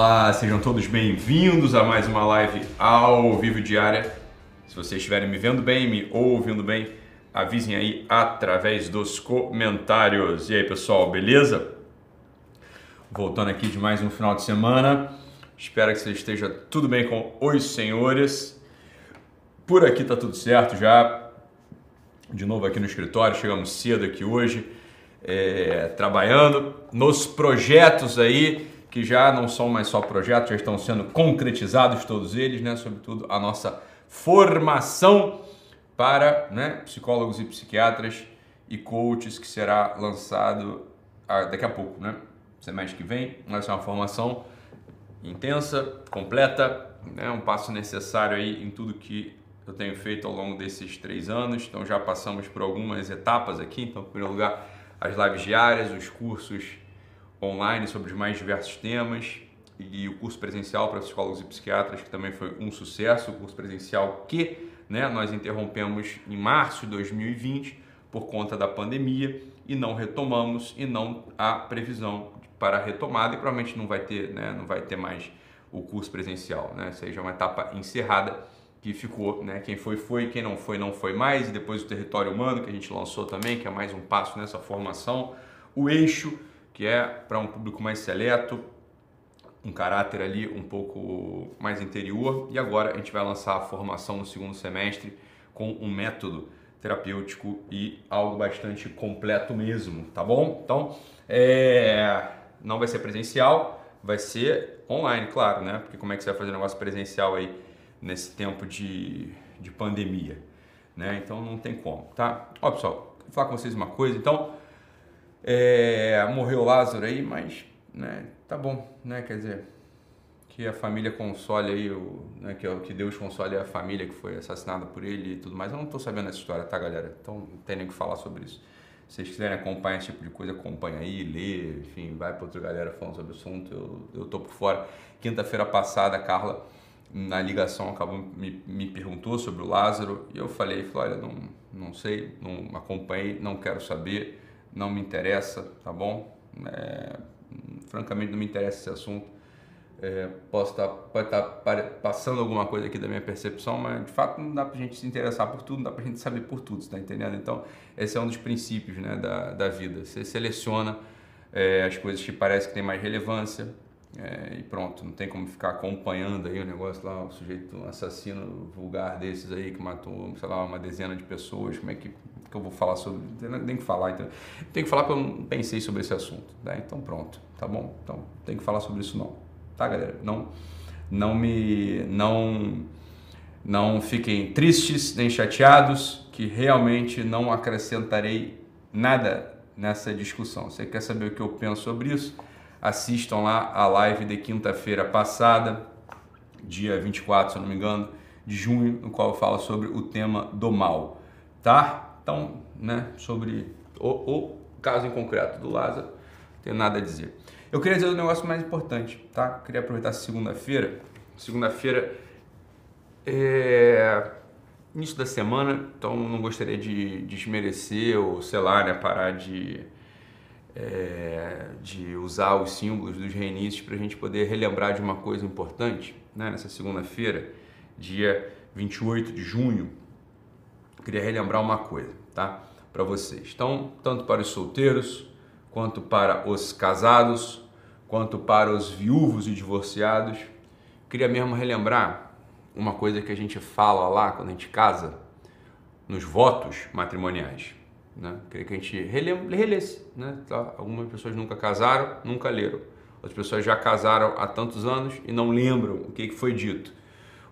Olá, sejam todos bem-vindos a mais uma live ao vivo diária. Se vocês estiverem me vendo bem, me ouvindo bem, avisem aí através dos comentários. E aí, pessoal, beleza? Voltando aqui de mais um final de semana. Espero que você esteja tudo bem com os senhores. Por aqui tá tudo certo já. De novo aqui no escritório, chegamos cedo aqui hoje, é, trabalhando nos projetos aí que já não são mais só projetos, já estão sendo concretizados todos eles, né? Sobretudo a nossa formação para né, psicólogos e psiquiatras e coaches que será lançado daqui a pouco, né? Semestre que vem, vai ser uma formação intensa, completa, né? um passo necessário aí em tudo que eu tenho feito ao longo desses três anos. Então já passamos por algumas etapas aqui. Então, em primeiro lugar, as lives diárias, os cursos online sobre os mais diversos temas e o curso presencial para psicólogos e psiquiatras, que também foi um sucesso, o curso presencial que né, nós interrompemos em março de 2020 por conta da pandemia e não retomamos e não há previsão para retomada e provavelmente não vai ter, né, não vai ter mais o curso presencial, né? Seja uma etapa encerrada que ficou, né? Quem foi foi, quem não foi não foi mais e depois o território humano que a gente lançou também, que é mais um passo nessa formação, o eixo que é para um público mais seleto, um caráter ali um pouco mais interior. E agora a gente vai lançar a formação no segundo semestre com um método terapêutico e algo bastante completo mesmo, tá bom? Então, é... não vai ser presencial, vai ser online, claro, né? Porque como é que você vai fazer um negócio presencial aí nesse tempo de, de pandemia, né? Então não tem como, tá? Ó, pessoal, vou falar com vocês uma coisa. Então, é, morreu Lázaro aí, mas né, tá bom, né? Quer dizer, que a família console aí, o, né, que, que Deus console a família que foi assassinada por ele e tudo mais. Eu não tô sabendo essa história, tá, galera? Então não tem nem o que falar sobre isso. Se vocês quiserem acompanhar esse tipo de coisa, acompanha aí, lê, enfim, vai para outra galera falando sobre o assunto. Eu, eu tô por fora. Quinta-feira passada, Carla, na ligação, acabou me, me perguntou sobre o Lázaro e eu falei, falei, olha, não, não sei, não acompanhei, não quero saber não me interessa, tá bom? É, francamente não me interessa esse assunto. É, posso estar, tá, pode estar tá passando alguma coisa aqui da minha percepção, mas de fato não dá para a gente se interessar por tudo, não dá para a gente saber por tudo, está entendendo? Então, esse é um dos princípios né, da, da vida. Você seleciona é, as coisas que parece que tem mais relevância é, e pronto, não tem como ficar acompanhando aí o negócio lá, o sujeito assassino vulgar desses aí que matou, sei lá, uma dezena de pessoas, como é que que eu vou falar sobre. Tem que falar, então. Tem que falar porque eu não pensei sobre esse assunto. Né? Então pronto, tá bom? Então tem que falar sobre isso não. Tá, galera? Não, não me. Não, não fiquem tristes nem chateados, que realmente não acrescentarei nada nessa discussão. Você quer saber o que eu penso sobre isso? Assistam lá a live de quinta-feira passada, dia 24, se eu não me engano, de junho, no qual eu falo sobre o tema do mal, tá? Então, né, sobre o, o caso em concreto do Lázaro, não tenho nada a dizer. Eu queria dizer um negócio mais importante, tá? queria aproveitar segunda-feira. Segunda-feira é início da semana, então não gostaria de desmerecer ou, sei lá, né, parar de, é, de usar os símbolos dos reinícios para a gente poder relembrar de uma coisa importante. Né? Nessa segunda-feira, dia 28 de junho, queria relembrar uma coisa, tá? Para vocês. Então, tanto para os solteiros, quanto para os casados, quanto para os viúvos e divorciados, queria mesmo relembrar uma coisa que a gente fala lá quando a gente casa, nos votos matrimoniais. Né? Queria que a gente relesse. Né? Tá? Algumas pessoas nunca casaram, nunca leram. Outras pessoas já casaram há tantos anos e não lembram o que foi dito.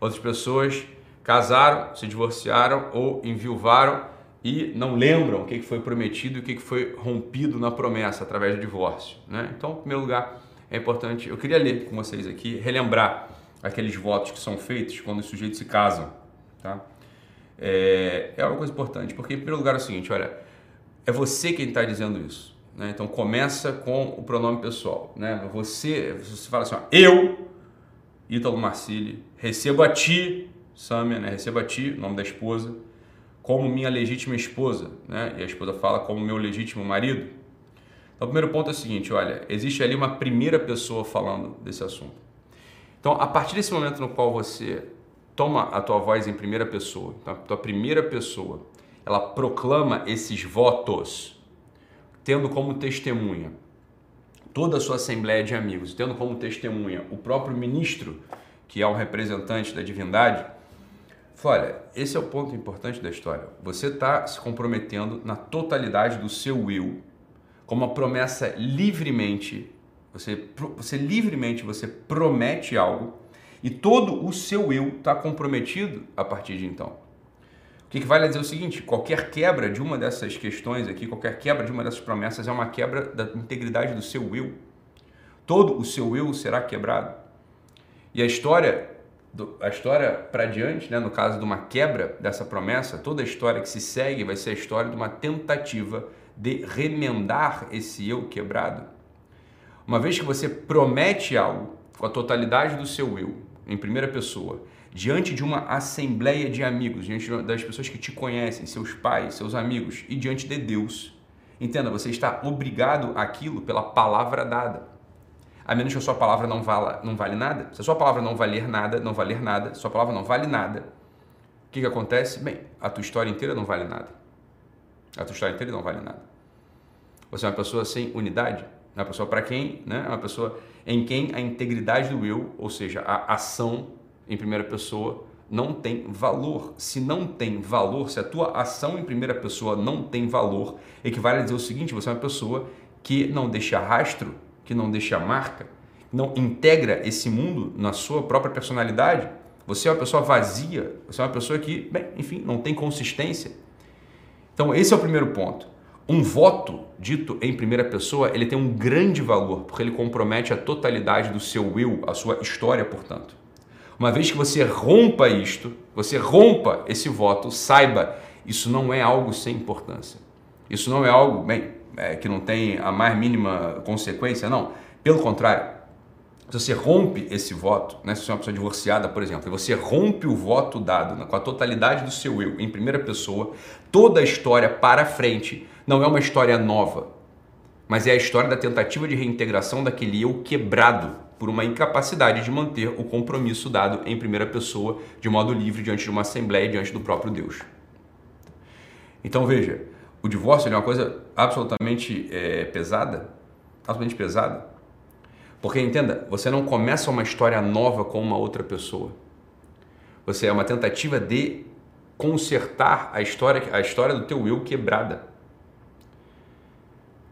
Outras pessoas casaram, se divorciaram ou enviuvaram e não lembram o que foi prometido e o que foi rompido na promessa através do divórcio. Né? Então, em primeiro lugar, é importante, eu queria ler com vocês aqui, relembrar aqueles votos que são feitos quando os sujeitos se casam. Tá? É, é uma coisa importante, porque em primeiro lugar é o seguinte, olha, é você quem está dizendo isso. Né? Então começa com o pronome pessoal. Né? Você, você fala assim, ó, eu, Ítalo Marcili, recebo a ti Samia, né? Receba a ti, nome da esposa, como minha legítima esposa, né? E a esposa fala como meu legítimo marido. Então, o primeiro ponto é o seguinte: olha, existe ali uma primeira pessoa falando desse assunto. Então, a partir desse momento no qual você toma a tua voz em primeira pessoa, a tua primeira pessoa, ela proclama esses votos, tendo como testemunha toda a sua assembleia de amigos, tendo como testemunha o próprio ministro, que é um representante da divindade, fala, olha, esse é o ponto importante da história. Você está se comprometendo na totalidade do seu will, com uma promessa livremente, você, você livremente você promete algo e todo o seu eu está comprometido a partir de então. O que, vale dizer o seguinte: qualquer quebra de uma dessas questões aqui, qualquer quebra de uma dessas promessas é uma quebra da integridade do seu eu. Todo o seu eu será quebrado. E a história, a história para diante, né, no caso de uma quebra dessa promessa, toda a história que se segue vai ser a história de uma tentativa de remendar esse eu quebrado. Uma vez que você promete algo com a totalidade do seu eu, em primeira pessoa, diante de uma assembleia de amigos, diante das pessoas que te conhecem, seus pais, seus amigos e diante de Deus. Entenda, você está obrigado àquilo pela palavra dada. A menos que a sua palavra não, vala, não vale nada. Se a sua palavra não valer nada, não valer nada, sua palavra não vale nada, o que, que acontece? Bem, a tua história inteira não vale nada. A tua história inteira não vale nada. Você é uma pessoa sem unidade, é uma pessoa para quem, né? É uma pessoa em quem a integridade do eu, ou seja, a ação em primeira pessoa, não tem valor. Se não tem valor, se a tua ação em primeira pessoa não tem valor, equivale a dizer o seguinte: você é uma pessoa que não deixa rastro, que não deixa marca, não integra esse mundo na sua própria personalidade. Você é uma pessoa vazia, você é uma pessoa que, bem, enfim, não tem consistência. Então, esse é o primeiro ponto. Um voto dito em primeira pessoa, ele tem um grande valor, porque ele compromete a totalidade do seu eu, a sua história, portanto. Uma vez que você rompa isto, você rompa esse voto, saiba, isso não é algo sem importância. Isso não é algo, bem, é, que não tem a mais mínima consequência, não. Pelo contrário, se você rompe esse voto, né, se você é uma pessoa divorciada, por exemplo, e você rompe o voto dado né, com a totalidade do seu eu em primeira pessoa, toda a história para frente não é uma história nova, mas é a história da tentativa de reintegração daquele eu quebrado por uma incapacidade de manter o compromisso dado em primeira pessoa, de modo livre, diante de uma assembleia, diante do próprio Deus. Então veja, o divórcio é uma coisa absolutamente é, pesada, absolutamente pesada, porque entenda, você não começa uma história nova com uma outra pessoa. Você é uma tentativa de consertar a história, a história do teu eu quebrada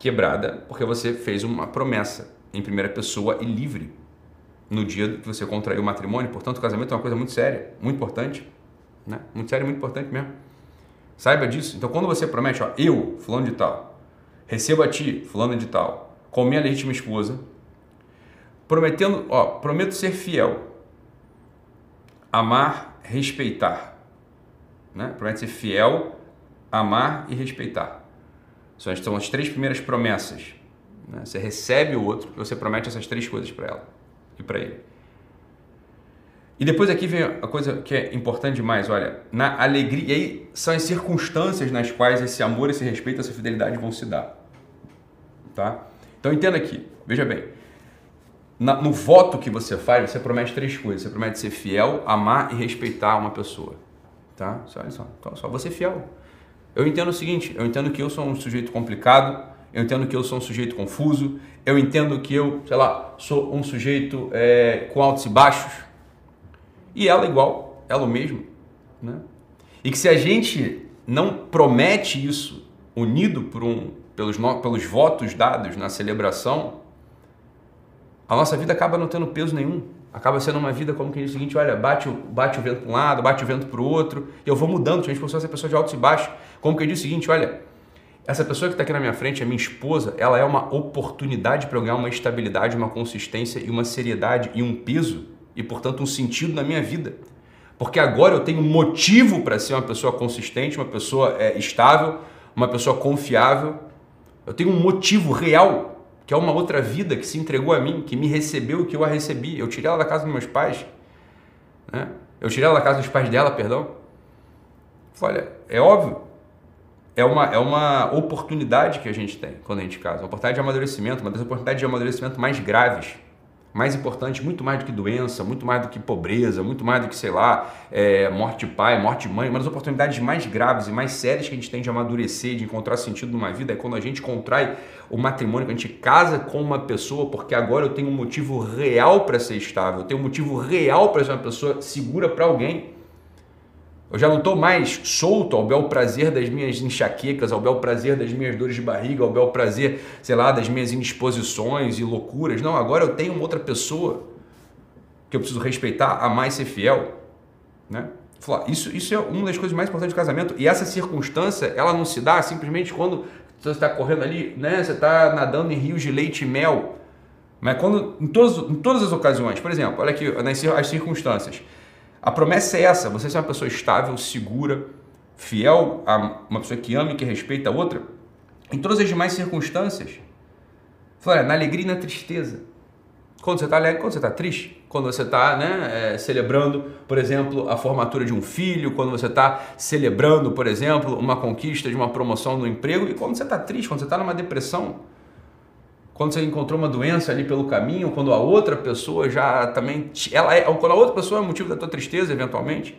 quebrada porque você fez uma promessa em primeira pessoa e livre no dia que você contraiu o matrimônio. Portanto, o casamento é uma coisa muito séria, muito importante, né? Muito séria, muito importante mesmo. Saiba disso. Então, quando você promete, ó, eu, fulano de tal, recebo a ti, fulano de tal, com minha legítima esposa, prometendo, ó, prometo ser fiel, amar, respeitar, né? Promete ser fiel, amar e respeitar. São as três primeiras promessas. Né? Você recebe o outro e você promete essas três coisas para ela e para ele. E depois aqui vem a coisa que é importante demais, olha, na alegria, e aí são as circunstâncias nas quais esse amor, esse respeito, essa fidelidade vão se dar. Tá? Então entenda aqui, veja bem, na, no voto que você faz, você promete três coisas. Você promete ser fiel, amar e respeitar uma pessoa. Tá? Só, só, então, só você fiel. Eu entendo o seguinte, eu entendo que eu sou um sujeito complicado, eu entendo que eu sou um sujeito confuso, eu entendo que eu, sei lá, sou um sujeito é, com altos e baixos, e ela igual, ela o mesmo, né? E que se a gente não promete isso unido por um, pelos, pelos votos dados na celebração, a nossa vida acaba não tendo peso nenhum. Acaba sendo uma vida como que diz o seguinte, olha, bate, bate o vento para um lado, bate o vento para o outro, eu vou mudando, a gente fosse essa pessoa de altos e baixos, como que diz o seguinte, olha, essa pessoa que está aqui na minha frente, a minha esposa, ela é uma oportunidade para eu ganhar uma estabilidade, uma consistência e uma seriedade e um peso e, portanto, um sentido na minha vida. Porque agora eu tenho motivo para ser uma pessoa consistente, uma pessoa é, estável, uma pessoa confiável. Eu tenho um motivo real que é uma outra vida que se entregou a mim, que me recebeu que eu a recebi. Eu tirei ela da casa dos meus pais, né? eu tirei ela da casa dos pais dela, perdão. Olha, é óbvio, é uma, é uma oportunidade que a gente tem quando a gente casa, uma oportunidade de amadurecimento, uma das oportunidades de amadurecimento mais graves. mais importante, muito mais do que doença, muito mais do que pobreza, muito mais do que, sei lá, é, morte de pai, morte de mãe. Uma das oportunidades mais graves e mais sérias que a gente tem de amadurecer, de encontrar sentido numa vida é quando a gente contrai o matrimônio, quando a gente casa com uma pessoa, porque agora eu tenho um motivo real para ser estável, eu tenho um motivo real para ser uma pessoa segura para alguém. Eu já não estou mais solto ao bel prazer das minhas enxaquecas, ao bel prazer das minhas dores de barriga, ao bel prazer, sei lá, das minhas indisposições e loucuras. Não, agora eu tenho uma outra pessoa que eu preciso respeitar, amar e ser fiel. Né? Isso, isso é uma das coisas mais importantes do casamento. E essa circunstância, ela não se dá simplesmente quando você está correndo ali, né? você está nadando em rios de leite e mel. Mas quando, em, todas, em todas as ocasiões, por exemplo, olha aqui as circunstâncias. A promessa é essa: você ser uma pessoa estável, segura, fiel a uma pessoa que ama e que respeita a outra, em todas as demais circunstâncias. Fala, na alegria e na tristeza. Quando você está alegre, quando você está triste, quando você está né, é, celebrando, por exemplo, a formatura de um filho, quando você está celebrando, por exemplo, uma conquista de uma promoção no emprego, e quando você está triste, quando você está numa depressão, quando você encontrou uma doença ali pelo caminho, quando a outra pessoa já também. Ela é, quando a outra pessoa é motivo da tua tristeza, eventualmente.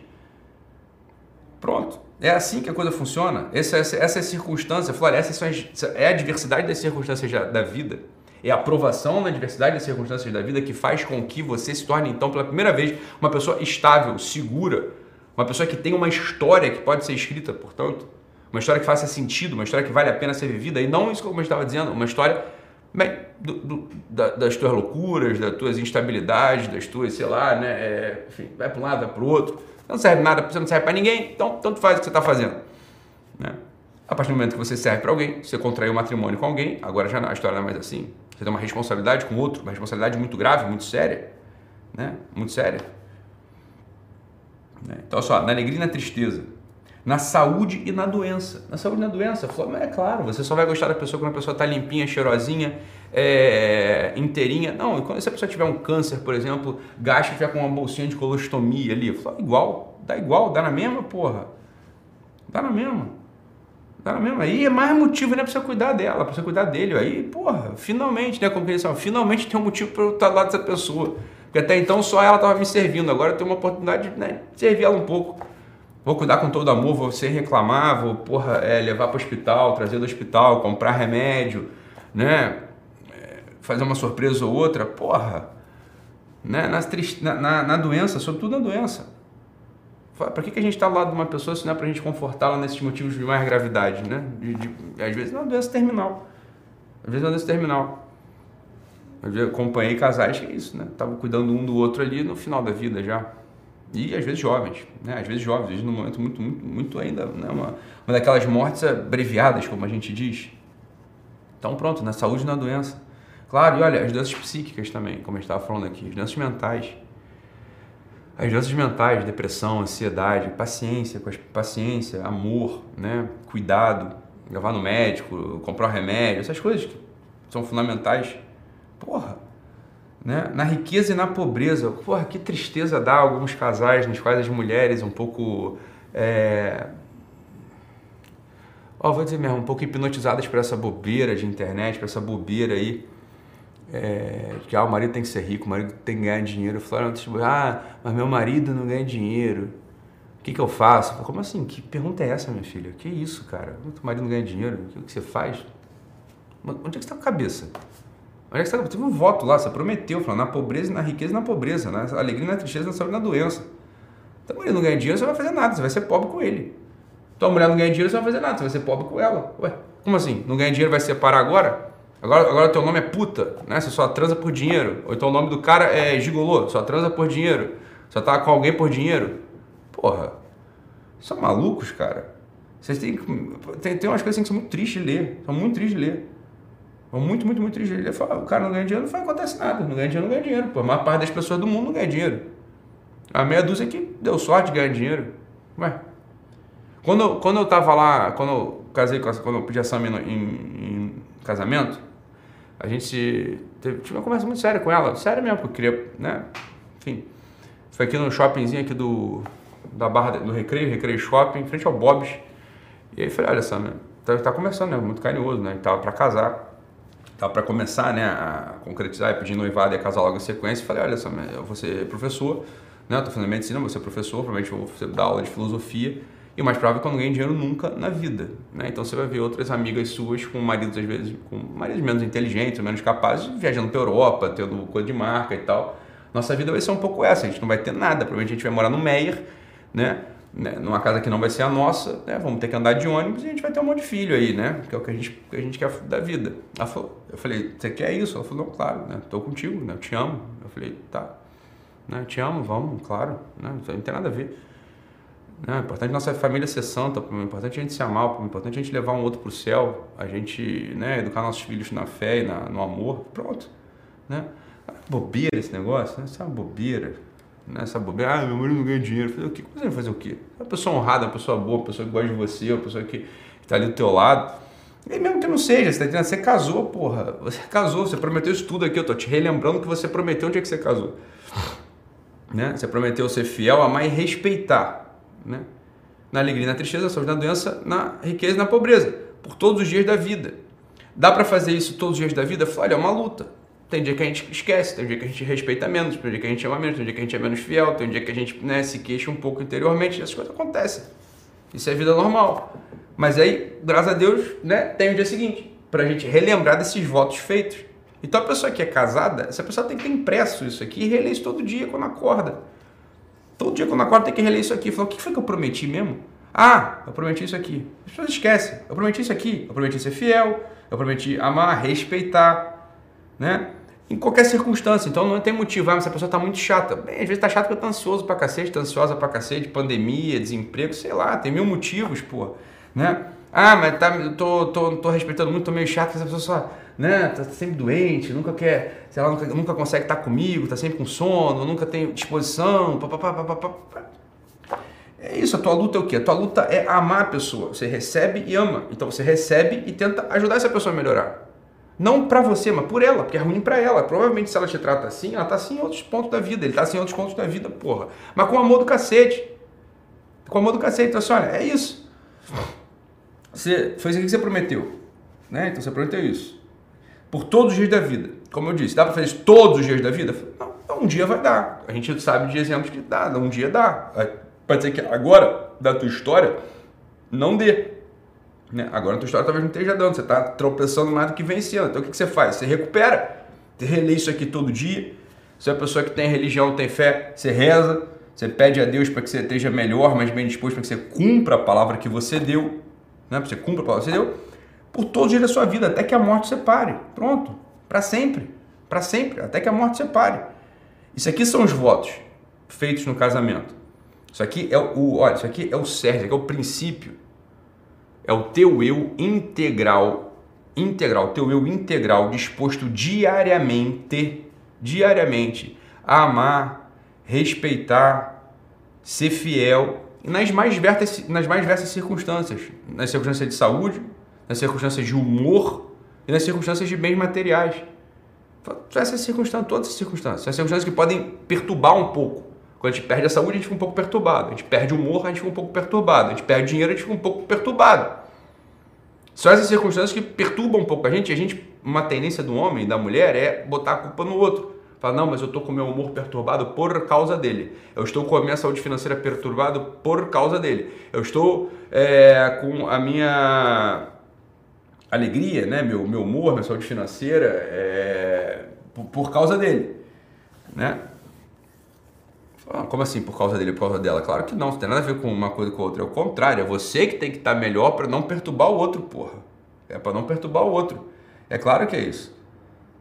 Pronto. É assim que a coisa funciona. Essa, essa, essa é a circunstância, Flora, essa é a diversidade das circunstâncias da vida. É a aprovação na diversidade das circunstâncias da vida que faz com que você se torne, então, pela primeira vez, uma pessoa estável, segura, uma pessoa que tem uma história que pode ser escrita, portanto, uma história que faça sentido, uma história que vale a pena ser vivida, e não isso como eu estava dizendo, uma história Bem, do, do, da, das tuas loucuras, das tuas instabilidades, das tuas, sei lá, né? É, enfim, vai para um lado, vai para o outro. Não serve nada, você não serve para ninguém, então tanto faz o que você está fazendo. Né? A partir do momento que você serve para alguém, você contraiu um matrimônio com alguém, agora já a história não é mais assim. Você tem uma responsabilidade com outro, uma responsabilidade muito grave, muito séria. Né? Muito séria. Né? Então, só, na alegria e na tristeza na saúde e na doença. Na saúde e na doença, mas é claro, você só vai gostar da pessoa quando a pessoa está limpinha, cheirosinha, é, inteirinha. Não, quando essa pessoa tiver um câncer, por exemplo, gasta tiver com uma bolsinha de colostomia ali, falo, igual, dá igual, dá na mesma, porra. Dá na mesma. Dá na mesma. Aí é mais motivo, né, pra você cuidar dela, pra você cuidar dele. Aí, porra, finalmente, né, falam, finalmente tem um motivo para eu estar lá dessa pessoa. Porque até então só ela estava me servindo, agora eu tenho uma oportunidade de né, servir ela um pouco. Vou cuidar com todo amor, vou sem reclamar, vou porra, é, levar para o hospital, trazer do hospital, comprar remédio, né? É, fazer uma surpresa ou outra, porra. Né? Na, na, na doença, sobretudo na doença. Para que, que a gente está ao lado de uma pessoa se não é para a gente confortá-la nesses motivos de mais gravidade, né? De, de, às vezes é uma doença terminal. Às vezes é uma doença terminal. Eu acompanhei casais que é isso, né? Tava cuidando um do outro ali no final da vida já. E às vezes jovens, né? às vezes jovens, às vezes num momento muito, muito, muito ainda, né? uma, uma daquelas mortes abreviadas, como a gente diz. Então pronto, na saúde e na doença. Claro, e olha, as doenças psíquicas também, como a gente estava falando aqui, as doenças mentais. As doenças mentais, depressão, ansiedade, paciência, paciência, amor, né? cuidado, levar no médico, comprar um remédio, essas coisas que são fundamentais. Porra, né? na riqueza e na pobreza. Porra, que tristeza dá alguns casais nos quais as mulheres um pouco. É... Oh, vou dizer mesmo, um pouco hipnotizadas por essa bobeira de internet, por essa bobeira aí. É, que ah, o marido tem que ser rico, o marido tem que ganhar dinheiro. Falaram, tipo, ah, mas meu marido não ganha dinheiro. O que, que eu faço? Como assim? Que pergunta é essa, minha filha? Que isso, cara? O marido não ganha dinheiro? O que você faz? Onde é que está a cabeça? Que você teve um voto lá, você prometeu, falando na pobreza, na riqueza na pobreza, na alegria, na tristeza, na saúde na doença. Então, mulher não ganha dinheiro, você não vai fazer nada, você vai ser pobre com ele. A mulher não ganha dinheiro, você não vai fazer nada, você vai ser pobre com ela. Ué, como assim? Não ganha dinheiro, vai separar agora? Agora, agora teu nome é puta, né? Você só transa por dinheiro. Ou então o nome do cara é gigolô, só transa por dinheiro. Só tá com alguém por dinheiro. Porra, são malucos, cara. Vocês têm, tem, tem umas coisas assim que são muito tristes de ler. São muito tristes de ler. Muito, muito, muito triste. Ele fala, o cara não ganha dinheiro, não acontece nada. Não ganha dinheiro, não ganha dinheiro. Pô, a maior parte das pessoas do mundo não ganha dinheiro. A meia dúzia que deu sorte de ganhar dinheiro. Ué. Quando, eu, quando eu tava lá, quando eu casei com quando eu pedi a Sam em, em, casamento, a gente teve, tive uma conversa muito séria com ela. Séria mesmo, porque eu queria, né? Enfim. Foi aqui no shoppingzinho aqui do, da Barra do Recreio, Recreio Shopping, em frente ao Bob's. E aí falei, olha Sam, tá, tá começando, né? Muito carinhoso, né? E tava pra casar. Tá para começar, né, a concretizar, pedir noivado e casar logo em sequência, falei, olha só, eu vou ser professor, né, tô fazendo medicina, vou ser professor, provavelmente vou dar aula de filosofia, e o mais provável é que eu não ganhe dinheiro nunca na vida, né? Então você vai ver outras amigas suas com maridos às vezes com maridos menos inteligentes, menos capazes, viajando para Europa, tendo coisa de marca e tal. Nossa vida vai ser um pouco essa, a gente não vai ter nada, provavelmente a gente vai morar no Meyer, né? Né? Numa casa que não vai ser a nossa, né? Vamos ter que andar de ônibus e a gente vai ter um monte de filho aí, né? Que é o que a gente, que a gente quer da vida. Ela falou, eu falei, você quer isso? Ela falou, não, claro, né? Tô contigo, né? Eu te amo. Eu falei, tá. Né? Te amo, vamos, claro. Né? Não tem nada a ver. Né? É importante nossa família ser santa, é importante a gente se amar, é importante a gente levar um outro para o céu, a gente né, educar nossos filhos na fé e na, no amor. Pronto. Né? Bobeira esse negócio, né? Isso é uma bobeira. Né? Essa bobeira, ah, meu marido não ganha dinheiro. Eu falei, o que? Você vai fazer o quê? Uma pessoa honrada, uma pessoa boa, uma pessoa que gosta de você, uma pessoa que está ali do teu lado. E mesmo que não seja, você, tá você casou, porra. Você casou, você prometeu isso tudo aqui. Eu tô te relembrando que você prometeu onde é que você casou. Né? Você prometeu ser fiel, amar e respeitar né? na alegria, na tristeza, na saúde, na doença, na riqueza e na pobreza, por todos os dias da vida. Dá para fazer isso todos os dias da vida? Olha, é uma luta. Tem dia que a gente esquece, tem dia que a gente respeita menos, tem dia que a gente ama menos, tem dia que a gente é menos fiel, tem dia que a gente né, se queixa um pouco interiormente, essas coisas acontecem. Isso é vida normal. Mas aí, graças a Deus, né, tem o dia seguinte, para a gente relembrar desses votos feitos. Então a pessoa que é casada, essa pessoa tem que ter impresso isso aqui e reler isso todo dia quando acorda. Todo dia quando acorda tem que reler isso aqui. Falar, o que foi que eu prometi mesmo? Ah, eu prometi isso aqui. As pessoas esquecem. Eu prometi isso aqui. Eu prometi ser fiel. Eu prometi amar, respeitar. Né? Em qualquer circunstância. Então não tem motivo. Ah, mas essa pessoa está muito chata. Bem, às vezes está chata porque está ansioso pra cacete, está ansiosa pra cacete, pandemia, desemprego, sei lá, tem mil motivos, pô. Né? Ah, mas tá, tô, tô, tô respeitando muito, tô meio chato, essa pessoa só né, tá sempre doente, nunca quer, sei lá, nunca, nunca consegue estar comigo, tá sempre com sono, nunca tem disposição, É isso, a tua luta é o quê? A tua luta é amar a pessoa. Você recebe e ama. Então você recebe e tenta ajudar essa pessoa a melhorar. Não para você, mas por ela, porque é ruim para ela. Provavelmente se ela te trata assim, ela tá assim em outros pontos da vida. Ele tá assim em outros pontos da vida, porra. Mas com amor do cacete. Com amor do cacete. Então assim, olha, é isso. Você, foi isso que você prometeu. Né? Então você prometeu isso por todos os dias da vida. Como eu disse, dá para fazer isso todos os dias da vida? Não, um dia vai dar. A gente sabe de exemplos que dá, um dia dá. Pode ser que agora, da tua história, não dê. Né? Agora a tua história talvez não esteja dando, você está tropeçando mais do que vencendo. Então o que, que você faz? Você recupera, você relê isso aqui todo dia. Se é uma pessoa que tem religião, tem fé, você reza, você pede a Deus para que você esteja melhor, mais bem disposto, para que você cumpra a palavra que você deu, né? para você cumpra a palavra que você deu por todos os dias da sua vida, até que a morte separe. Pronto, para sempre, para sempre, até que a morte separe. Isso aqui são os votos feitos no casamento. Isso aqui é o, olha, isso aqui é o certo, isso aqui é o princípio. É o teu eu integral, integral, teu eu integral disposto diariamente, diariamente a amar, respeitar, ser fiel nas mais diversas, nas mais diversas circunstâncias, nas circunstâncias de saúde, nas circunstâncias de humor e nas circunstâncias de bens materiais. Essas circunstâncias, todas as circunstâncias, essas circunstâncias que podem perturbar um pouco. Quando a gente perde a saúde, a gente fica um pouco perturbado. A gente perde o humor, a gente fica um pouco perturbado. A gente perde dinheiro, a gente fica um pouco perturbado. São essas circunstâncias que perturbam um pouco a gente. A gente, uma tendência do homem e da mulher é botar a culpa no outro. Fala, não, mas eu estou com meu humor perturbado por causa dele. Eu estou com a minha saúde financeira perturbada por causa dele. Eu estou é, com a minha alegria, né? meu, meu humor, minha saúde financeira, é, por, por causa dele. Né? Ah, como assim por causa dele, por causa dela? Claro que não, não tem nada a ver com uma coisa com outra. É o contrário, é você que tem que estar melhor para não perturbar o outro, porra. É para não perturbar o outro. É claro que é isso.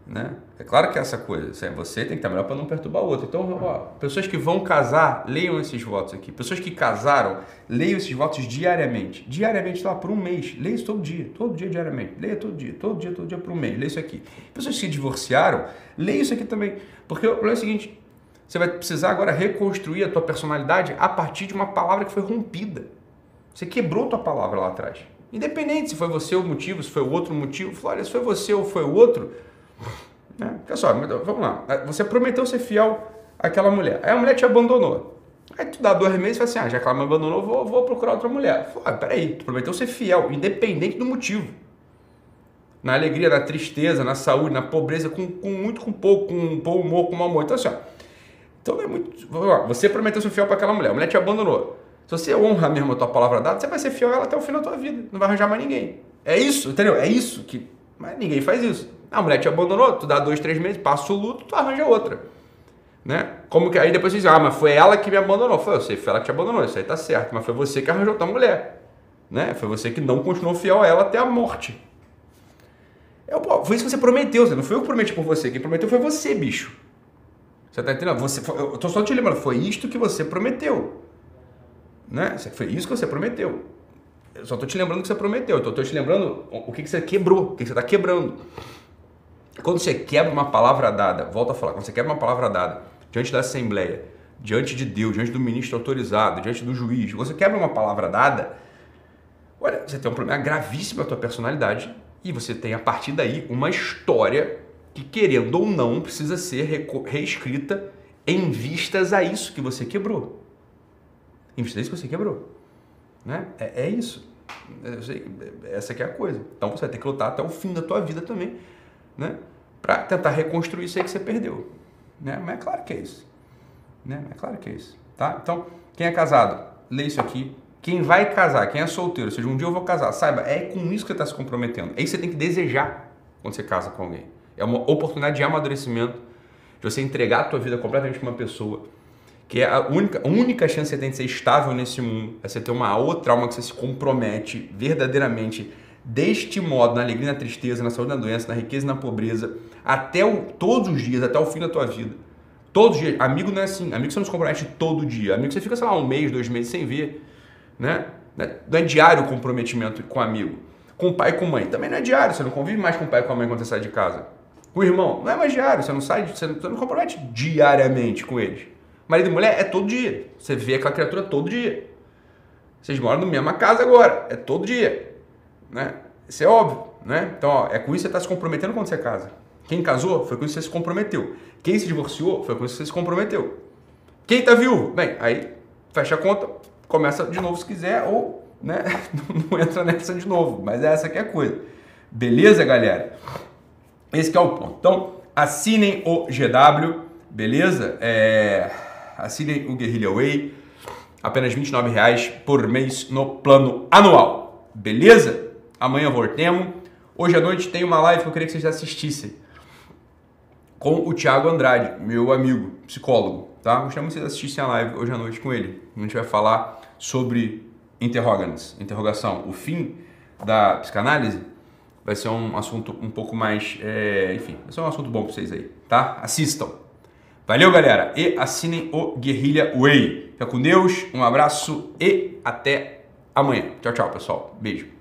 Né? É claro que é essa coisa. Você tem que estar melhor para não perturbar o outro. Então, ó, pessoas que vão casar, leiam esses votos aqui. Pessoas que casaram, leiam esses votos diariamente. Diariamente, lá, por um mês. Leia isso todo dia. Todo dia, diariamente. Leia todo dia. Todo dia, todo dia, por um mês. Leia isso aqui. Pessoas que se divorciaram, leia isso aqui também. Porque o problema é o seguinte: você vai precisar agora reconstruir a tua personalidade a partir de uma palavra que foi rompida. Você quebrou tua palavra lá atrás. Independente se foi você o motivo, se foi o outro motivo, Flória, se foi você ou foi o outro né? Olha só, vamos lá. Você prometeu ser fiel àquela mulher. Aí a mulher te abandonou. Aí tu dá dois meses e fala assim, ah, já que ela me abandonou, vou, vou procurar outra mulher. Ah, peraí, tu prometeu ser fiel, independente do motivo. na alegria, na tristeza, na saúde, na pobreza, com, com muito, com pouco, com bom humor, com mau humor. Então, assim, ó, então é muito. Você prometeu ser fiel para aquela mulher, a mulher te abandonou. Se você honra mesmo a tua palavra dada, você vai ser fiel a ela até o fim da tua vida. Não vai arranjar mais ninguém. É isso, entendeu? É isso que. Mas ninguém faz isso. A mulher te abandonou, tu dá dois, três meses, passa o luto, tu arranja outra. Né? Como que aí depois você diz, ah, mas foi ela que me abandonou. Foi, eu sei, foi ela que te abandonou, isso aí tá certo, mas foi você que arranjou tua mulher. Né? Foi você que não continuou fiel a ela até a morte. É, foi isso que você prometeu, não foi eu que prometi por você. Quem prometeu foi você, bicho. Você tá entendendo? Você, eu tô só te lembrando, foi isto que você prometeu. Né? Foi isso que você prometeu. Eu só tô te lembrando que você prometeu. Eu tô, te lembrando o que, que você quebrou, o que, que você está quebrando. Quando você quebra uma palavra dada, volta a falar, quando você quebra uma palavra dada diante da Assembleia, diante de Deus, diante do ministro autorizado, diante do juiz, você quebra uma palavra dada, olha, você tem um problema gravíssimo na tua personalidade e você tem, a partir daí, uma história que, querendo ou não, precisa ser reescrita em vistas a isso que você quebrou. Em vistas a isso que você quebrou. Né? É, é isso. Sei, essa é a coisa. Então você vai ter que lutar até o fim da tua vida também, né? Para tentar reconstruir isso aí que você perdeu. Né? Mas é claro que é isso. Né? É claro que é isso. Tá? Então, quem é casado, lê isso aqui, quem vai casar, quem é solteiro, ou seja, um dia eu vou casar, saiba, é com isso que você está se comprometendo. É isso que você tem que desejar quando você casa com alguém. É uma oportunidade de amadurecimento, de você entregar a tua vida completamente para uma pessoa, que é a única, a única chance que você tem de ser estável nesse mundo, é você ter uma outra alma que você se compromete verdadeiramente deste modo, na alegria, na tristeza, na saúde, na doença, na riqueza na pobreza, até o, todos os dias, até o fim da tua vida. Todos os dias. Amigo não é assim. Amigo você não se compromete todo dia. Amigo você fica, sei lá, um mês, dois meses sem ver né? Não é diário o comprometimento com amigo. Com pai e com mãe. Também não é diário, você não convive mais com o pai e com a mãe quando você sai de casa. Com o irmão, não é mais diário, você não sai, você não, você não compromete diariamente com eles. Marido e mulher é todo dia. Você vê aquela criatura todo dia. Vocês moram na mesma casa agora, é todo dia. Né? Isso é óbvio. Né? Então, ó, é com isso que você está se comprometendo quando você casa. Quem casou, foi com isso que você se comprometeu. Quem se divorciou, foi com isso que você se comprometeu. Quem está viúvo? Bem, aí fecha a conta, começa de novo se quiser, ou né, não entra nessa de novo. Mas é essa que é a coisa. Beleza, galera? Esse é o ponto. Então, assinem o GW, beleza? É... Assinem o Guerrilla Way, apenas R$ reais por mês no plano anual, beleza? Amanhã voltemos. Hoje à noite tem uma live que eu queria que vocês assistissem com o Thiago Andrade, meu amigo, psicólogo, tá? Gostaria que vocês assistissem a live hoje à noite com ele. A gente vai falar sobre interrogantes, interrogação, o fim da psicanálise. Vai ser um assunto um pouco mais, é, enfim, vai ser um assunto bom para vocês aí, tá? Assistam. Valeu, galera, e assinem o Guerrilha Way. Fica com Deus, um abraço e até amanhã. Tchau, tchau, pessoal. Beijo.